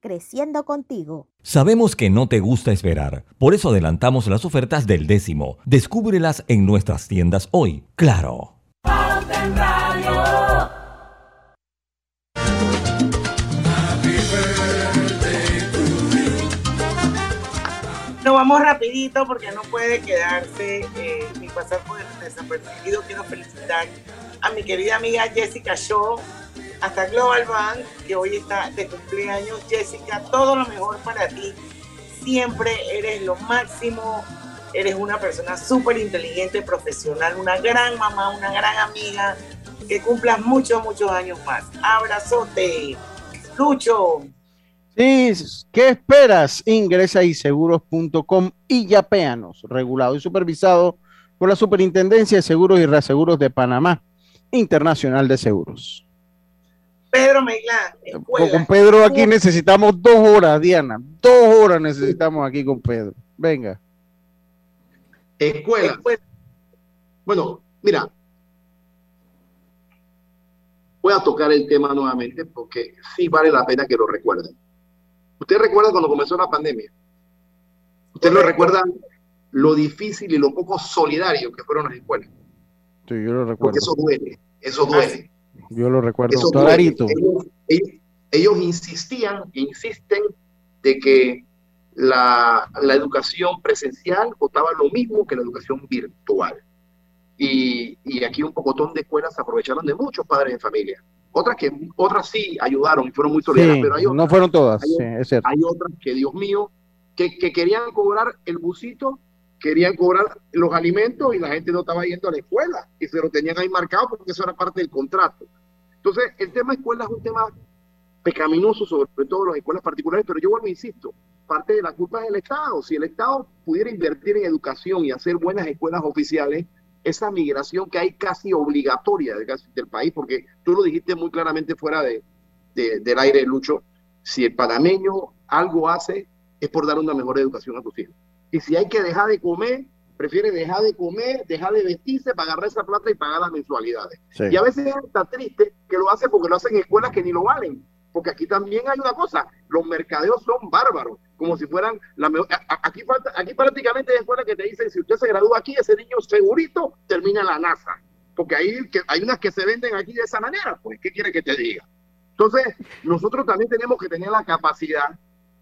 creciendo contigo. Sabemos que no te gusta esperar, por eso adelantamos las ofertas del décimo. Descúbrelas en nuestras tiendas hoy. Claro. Nos vamos rapidito porque no puede quedarse eh, ni pasar por desapercibido. Quiero felicitar a mi querida amiga Jessica Shaw hasta Global Bank, que hoy está de cumpleaños. Jessica, todo lo mejor para ti. Siempre eres lo máximo. Eres una persona súper inteligente, profesional, una gran mamá, una gran amiga. Que cumplas muchos, muchos años más. Abrazote. Lucho. Sí, ¿qué esperas? Ingresa a iseguros.com y yapéanos, regulado y supervisado por la Superintendencia de Seguros y Reaseguros de Panamá, Internacional de Seguros. Pedro Meilán. Con Pedro aquí necesitamos dos horas, Diana. Dos horas necesitamos aquí con Pedro. Venga. Escuela. Bueno, mira. Voy a tocar el tema nuevamente porque sí vale la pena que lo recuerden. ¿Usted recuerda cuando comenzó la pandemia? ¿Usted lo recuerda lo difícil y lo poco solidario que fueron las escuelas? Sí, yo lo recuerdo. Porque eso duele, eso duele. Yo lo recuerdo Eso clarito. Ellos, ellos- ellos insistían, insisten de que la, la educación presencial costaba lo mismo que la educación virtual. Y, y aquí un pocotón de escuelas se aprovecharon de muchos padres de familia. Otras que otras sí ayudaron y fueron muy solidarias, Sí, pero hay no otras, fueron todas, hay, sí, es cierto. hay otras que, Dios mío, que, que querían cobrar el busito, querían cobrar los alimentos y la gente no estaba yendo a la escuela y se lo tenían ahí marcado porque eso era parte del contrato. Entonces, el tema escuela es un tema pecaminoso, sobre todo las escuelas particulares, pero yo vuelvo e insisto, parte de la culpa es del Estado. Si el Estado pudiera invertir en educación y hacer buenas escuelas oficiales, esa migración que hay casi obligatoria del, del país, porque tú lo dijiste muy claramente fuera de, de- del aire, Lucho, si el panameño algo hace es por dar una mejor educación a tus hijos. Y si hay que dejar de comer, prefiere dejar de comer, dejar de vestirse para agarrar esa plata y pagar las mensualidades. Sí. Y a veces es tan triste que lo hace porque lo hacen en escuelas que ni lo valen. Porque aquí también hay una cosa, los mercadeos son bárbaros, como si fueran la mejor. Aquí, falta, aquí prácticamente hay escuelas que te dicen, si usted se gradúa aquí, ese niño segurito termina en la NASA. Porque hay, que, hay unas que se venden aquí de esa manera, pues, ¿qué quiere que te diga? Entonces, nosotros también tenemos que tener la capacidad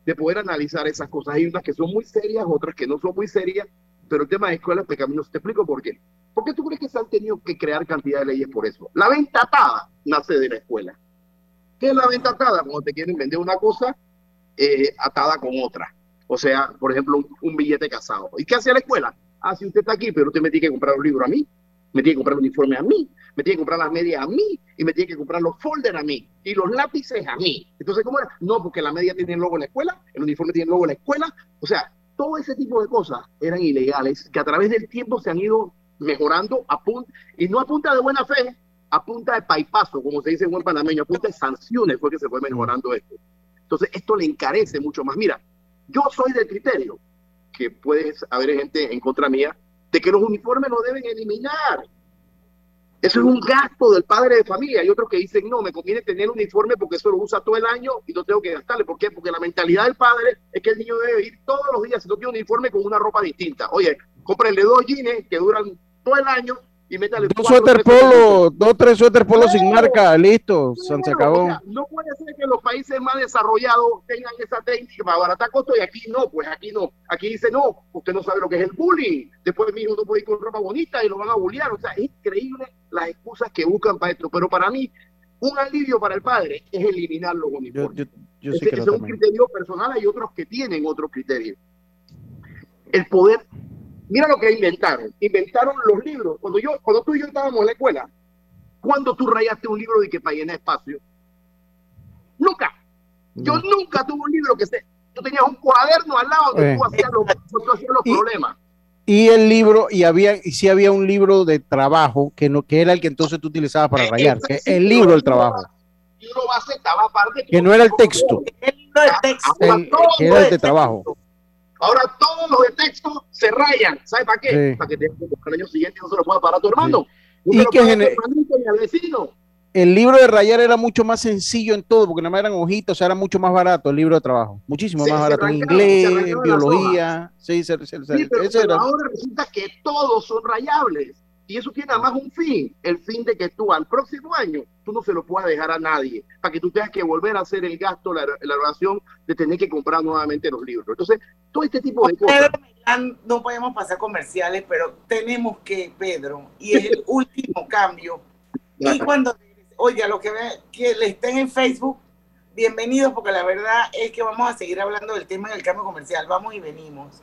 de poder analizar esas cosas. Hay unas que son muy serias, otras que no son muy serias, pero el tema de escuelas pecaminosas, te explico por qué. ¿Por qué tú crees que se han tenido que crear cantidad de leyes por eso? La venta atada nace de la escuela. ¿Qué es la venta atada? Cuando te quieren vender una cosa eh, atada con otra. O sea, por ejemplo, un, un billete casado. ¿Y qué hace la escuela? Ah, si usted está aquí, pero usted me tiene que comprar un libro a mí, me tiene que comprar un uniforme a mí, me tiene que comprar las medias a mí, y me tiene que comprar los folders a mí, y los lápices a mí. Entonces, ¿cómo era? No, porque la media tiene el logo de la escuela, el uniforme tiene el logo de la escuela. O sea, todo ese tipo de cosas eran ilegales que a través del tiempo se han ido mejorando a punta, y no a punta de buena fe, a punta de paipazo, como se dice en buen panameño, a punta de sanciones fue que se fue mejorando esto. Entonces, esto le encarece mucho más. Mira, yo soy del criterio, que puede haber gente en contra mía, de que los uniformes no deben eliminar. Eso es un gasto del padre de familia. Hay otros que dicen, no, me conviene tener un uniforme porque eso lo usa todo el año y no tengo que gastarle. ¿Por qué? Porque la mentalidad del padre es que el niño debe ir todos los días, si no tiene un uniforme, con una ropa distinta. Oye, cómprenle dos jeans que duran todo el año y métale dos suéter polo, dos, tres suéter polo sin marca, listo, se acabó. no puede ser que los países más desarrollados tengan esa técnica para abaratar costos y aquí no, pues aquí no. Aquí dice, no, usted no sabe lo que es el bullying. Después mi hijo no puede ir con ropa bonita y lo van a bullear. O sea, es increíble las excusas que buscan para esto. Pero para mí, un alivio para el padre es eliminar los uniformes. Yo, yo, es un criterio personal, hay otros que tienen otro criterio. El poder Mira lo que inventaron. Inventaron los libros. Cuando yo, cuando tú y yo estábamos en la escuela, cuando tú rayaste un libro de que para llenar espacio? Nunca. Yo nunca tuve un libro que se. Yo tenía un cuaderno al lado donde tú eh. hacías los, problemas. Y el libro, y había, y sí había un libro de trabajo que no, que era el que entonces tú utilizabas para rayar, que el libro del trabajo. El libro base estaba aparte. Que no era el texto. El libro de texto. que era el de trabajo. Ahora todos los de texto se rayan. ¿Sabes para qué? Para que te, el año siguiente no se lo pueda parar a tu hermano. Y que al vecino. El libro de rayar era mucho más sencillo en todo, porque nada más eran hojitas, o sea, era mucho más barato el libro de trabajo. Muchísimo más barato. En inglés, en biología. Sí, sí, pero, ahora resulta que todos son rayables. Y eso tiene además un fin, el fin de que tú al próximo año, tú no se lo puedas dejar a nadie, para que tú tengas que volver a hacer el gasto, la, la relación de tener que comprar nuevamente los libros. Entonces, todo este tipo de cosas. no podemos pasar comerciales, pero tenemos que, Pedro, y es el último cambio. Y cuando, oiga, lo que, que le estén en Facebook, bienvenidos, porque la verdad es que vamos a seguir hablando del tema del cambio comercial. Vamos y venimos.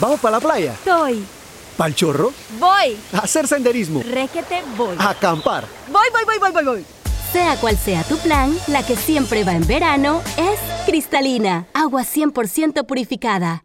¿Vamos para la playa? Estoy. ¿Pal chorro? Voy. A hacer senderismo. Requete, voy. A acampar. Voy, voy, voy, voy, voy, voy. Sea cual sea tu plan, la que siempre va en verano es cristalina, agua 100% purificada.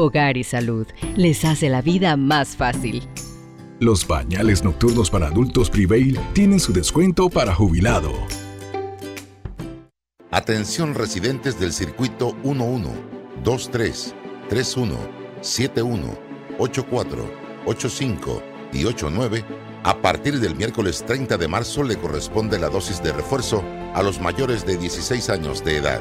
Hogar y Salud les hace la vida más fácil. Los pañales nocturnos para adultos Prevail tienen su descuento para jubilado. Atención residentes del circuito 11, 23, 31, 71, 84, 85 y 89. A partir del miércoles 30 de marzo le corresponde la dosis de refuerzo a los mayores de 16 años de edad.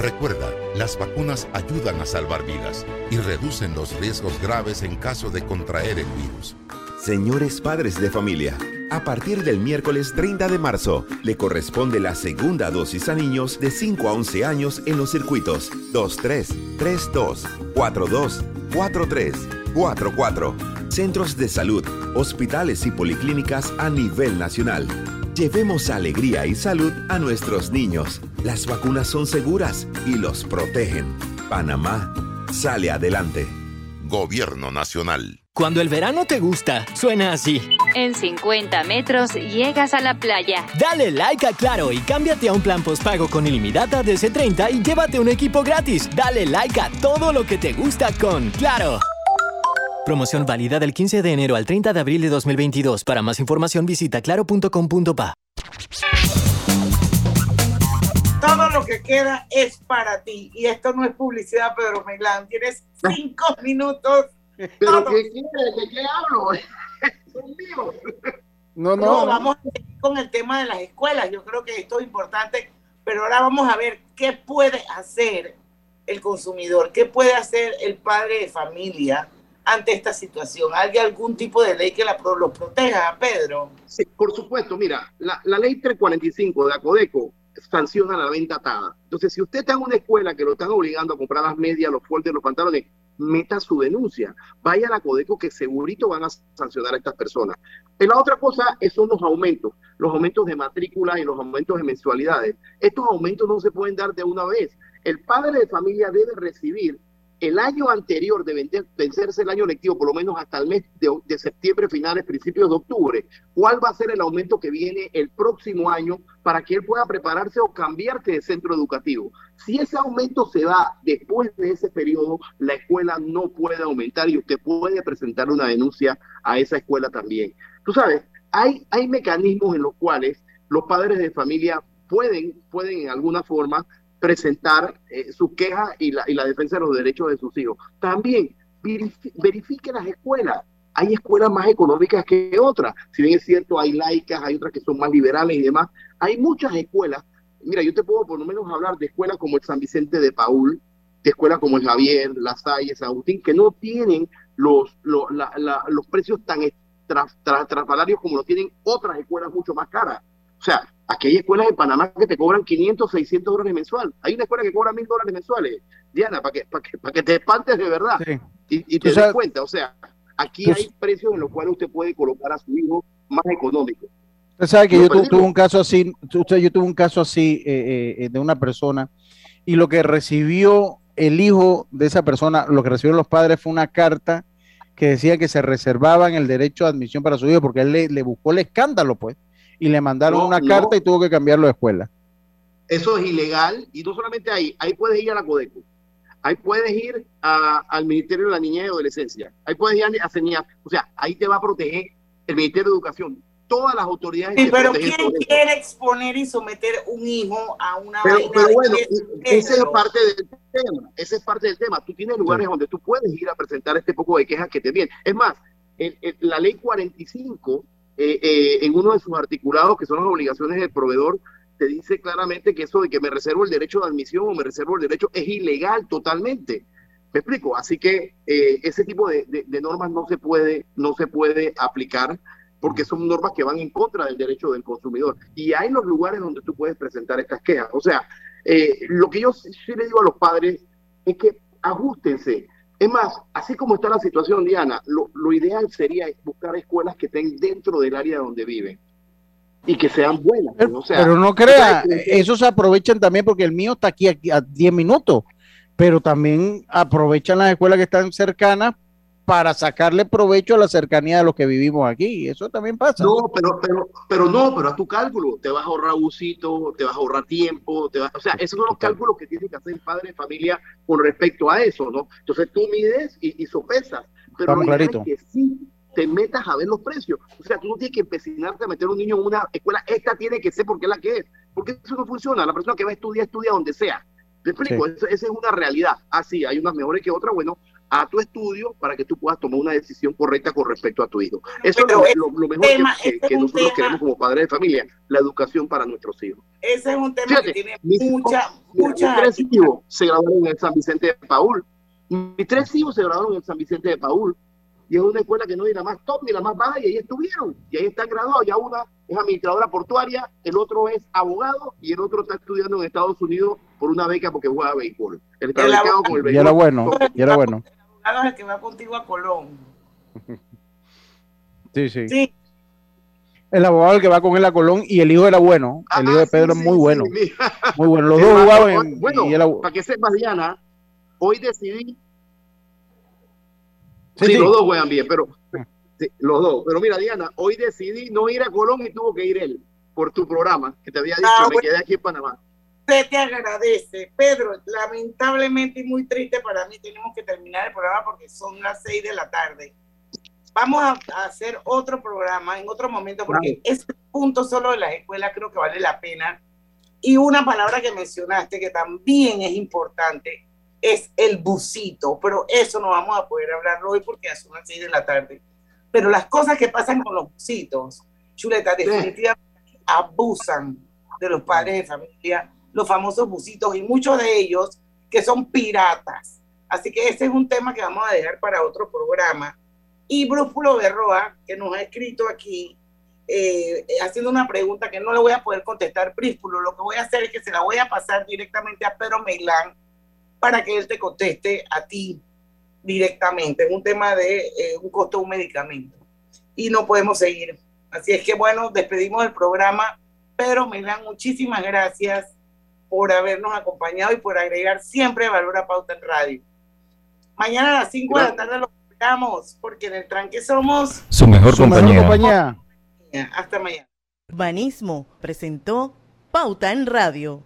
Recuerda, las vacunas ayudan a salvar vidas y reducen los riesgos graves en caso de contraer el virus. Señores padres de familia, a partir del miércoles 30 de marzo le corresponde la segunda dosis a niños de 5 a 11 años en los circuitos 23, 32, 42, 43, 44, centros de salud, hospitales y policlínicas a nivel nacional. Llevemos alegría y salud a nuestros niños. Las vacunas son seguras y los protegen. Panamá sale adelante. Gobierno Nacional. Cuando el verano te gusta, suena así. En 50 metros llegas a la playa. Dale like a Claro y cámbiate a un plan postpago con ilimitada de C30 y llévate un equipo gratis. Dale like a todo lo que te gusta con Claro. Promoción válida del 15 de enero al 30 de abril de 2022. Para más información visita claro.com.pa. Todo lo que queda es para ti. Y esto no es publicidad, Pedro Meglán. Tienes cinco minutos. ¿Pero qué quieres? ¿De qué hablo? No, no, no, vamos con el tema de las escuelas. Yo creo que esto es importante, pero ahora vamos a ver qué puede hacer el consumidor, qué puede hacer el padre de familia ante esta situación. ¿Hay algún tipo de ley que los proteja, Pedro? Sí, por supuesto. Mira, la, la ley 345 de Acodeco sanciona la venta atada. Entonces, si usted está en una escuela que lo están obligando a comprar las medias, los fuertes, los pantalones, meta su denuncia. Vaya a la Codeco que segurito van a sancionar a estas personas. La otra cosa son los aumentos, los aumentos de matrícula y los aumentos de mensualidades. Estos aumentos no se pueden dar de una vez. El padre de familia debe recibir el año anterior de vencerse el año lectivo, por lo menos hasta el mes de, septiembre, finales, principios de octubre, cuál va a ser el aumento que viene el próximo año para que él pueda prepararse o cambiarse de centro educativo. Si ese aumento se da después de ese periodo, la escuela no puede aumentar y usted puede presentar una denuncia a esa escuela también. Tú sabes, hay, hay mecanismos en los cuales los padres de familia pueden, pueden en alguna forma presentar eh, su queja y la, y la defensa de los derechos de sus hijos. También verifique las escuelas. Hay escuelas más económicas que otras. Si bien es cierto, hay laicas, hay otras que son más liberales y demás. Hay muchas escuelas. Mira, yo te puedo por lo menos hablar de escuelas como el San Vicente de Paul, de escuelas como el Javier, La Salle, San Agustín, que no tienen los, los, los precios tan estrafalarios como lo tienen otras escuelas mucho más caras. O sea, aquí hay escuelas en Panamá que te cobran 500, 600 dólares mensual. Hay una escuela que cobra 1000 dólares mensuales. Diana, para que, para que, para que te espantes de verdad y, te des cuenta. O sea, aquí hay precios en los cuales usted puede colocar a su hijo más económico. Usted sabe que yo tuve un caso así, usted, yo tuve un caso así eh, eh, de una persona y lo que recibió el hijo de esa persona, lo que recibieron los padres fue una carta que decía que se reservaban el derecho de admisión para su hijo porque él le, le buscó el escándalo, pues y le mandaron una carta y tuvo que cambiarlo de escuela. Eso es ilegal y no solamente ahí, ahí puedes ir a la Codeco, ahí puedes ir al Ministerio de la Niñez y Adolescencia, ahí puedes ir a CENIAF, o sea, ahí te va a proteger el Ministerio de Educación, todas las autoridades. Sí, pero ¿quién quiere exponer y someter un hijo a una pero, pero bueno, esa es parte del tema, ese es parte del tema. Tú tienes lugares donde tú puedes ir a presentar este poco de quejas que te vienen. Es más, la ley 45 eh, eh, en uno de sus articulados, que son las obligaciones del proveedor, te dice claramente que eso de que me reservo el derecho de admisión o me reservo el derecho es ilegal totalmente. ¿Me explico? Así que eh, ese tipo de, normas no se puede, no se puede aplicar porque son normas que van en contra del derecho del consumidor. Y hay los lugares donde tú puedes presentar estas quejas. O sea, lo que yo sí le digo a los padres es que ajustense. Es más, así como está la situación, Diana, lo, ideal sería buscar escuelas que estén dentro del área donde viven y que sean buenas. Pero, no crea, eso se aprovechan también porque el mío está aquí a 10 minutos, pero también aprovechan las escuelas que están cercanas para sacarle provecho a la cercanía de los que vivimos aquí. Eso también pasa. No, pero, pero, pero no, pero a tu cálculo, te vas a ahorrar busito, te vas a ahorrar tiempo, te vas, o sea, esos son los cálculos que tiene que hacer el padre de familia con respecto a eso, ¿no? Entonces tú mides y, y sopesas, pero clarito. es que sí te metas a ver los precios. O sea, tú no tienes que empecinarte a meter a un niño en una escuela, esta tiene que ser porque es la que es, porque eso no funciona. La persona que va a estudiar, estudia donde sea. ¿Te explico? Sí. Esa, esa es una realidad. Ah, sí, hay unas mejores que otras, bueno, a tu estudio para que tú puedas tomar una decisión correcta con respecto a tu hijo. Eso es Pero lo, es lo- lo un mejor que- tema- que, este que es un nosotros tema- queremos como padres de familia, la educación para nuestros hijos. Ese es un tema Fíjate, que tiene mis mucha, mucha. mis tres hijos se graduaron en San Vicente de Paul. Mis tres hijos se graduaron en San Vicente de Paul. Y es una escuela que no es ni la más top ni la más baja, y ahí estuvieron. Y ahí están graduados. Ya una es administradora portuaria, el otro es abogado, y el otro está estudiando en Estados Unidos por una beca porque juega béisbol. Él está El becado abogado- con el Y béisbol. era bueno, y era bueno. Es el que va contigo a Colón. Sí, sí. Sí. El abogado el que va con él a Colón y el hijo era bueno. El hijo de Pedro es muy bueno. Muy bueno. Los dos Hermano, jugaban en, Bueno, y para que sepas, Diana, hoy decidí. Sí, Sí, sí. los dos juegan bien, pero sí, los dos. Pero mira, Diana, hoy decidí no ir a Colón y tuvo que ir él por tu programa, que te había dicho, Ah, me quedé aquí en Panamá. Se te agradece. Pedro, lamentablemente y muy triste para mí, tenemos que terminar el programa porque son las seis de la tarde. Vamos a, hacer otro programa en otro momento porque ese punto solo de las escuelas creo que vale la pena. Y una palabra que mencionaste que también es importante es el busito, pero eso no vamos a poder hablarlo hoy porque son las seis de la tarde. Pero las cosas que pasan con los busitos, Chuleta, definitivamente abusan de los padres de familia, los famosos busitos y muchos de ellos que son piratas. Así que ese es un tema que vamos a dejar para otro programa. Y Brújulo Berroa, que nos ha escrito aquí, eh, haciendo una pregunta que no le voy a poder contestar, Brújulo, lo que voy a hacer es que se la voy a pasar directamente a Pedro Meilán para que él te conteste a ti directamente. Es un tema de eh, un costo de un medicamento. Y no podemos seguir. Así es que bueno, despedimos el programa. Pedro Meilán, muchísimas gracias por habernos acompañado y por agregar siempre valor a Pauta en Radio. Mañana a las 5 de la tarde lo esperamos, porque en el tranque somos Su mejor Su mejor compañía. compañía. Hasta mañana. Urbanismo presentó Pauta en Radio.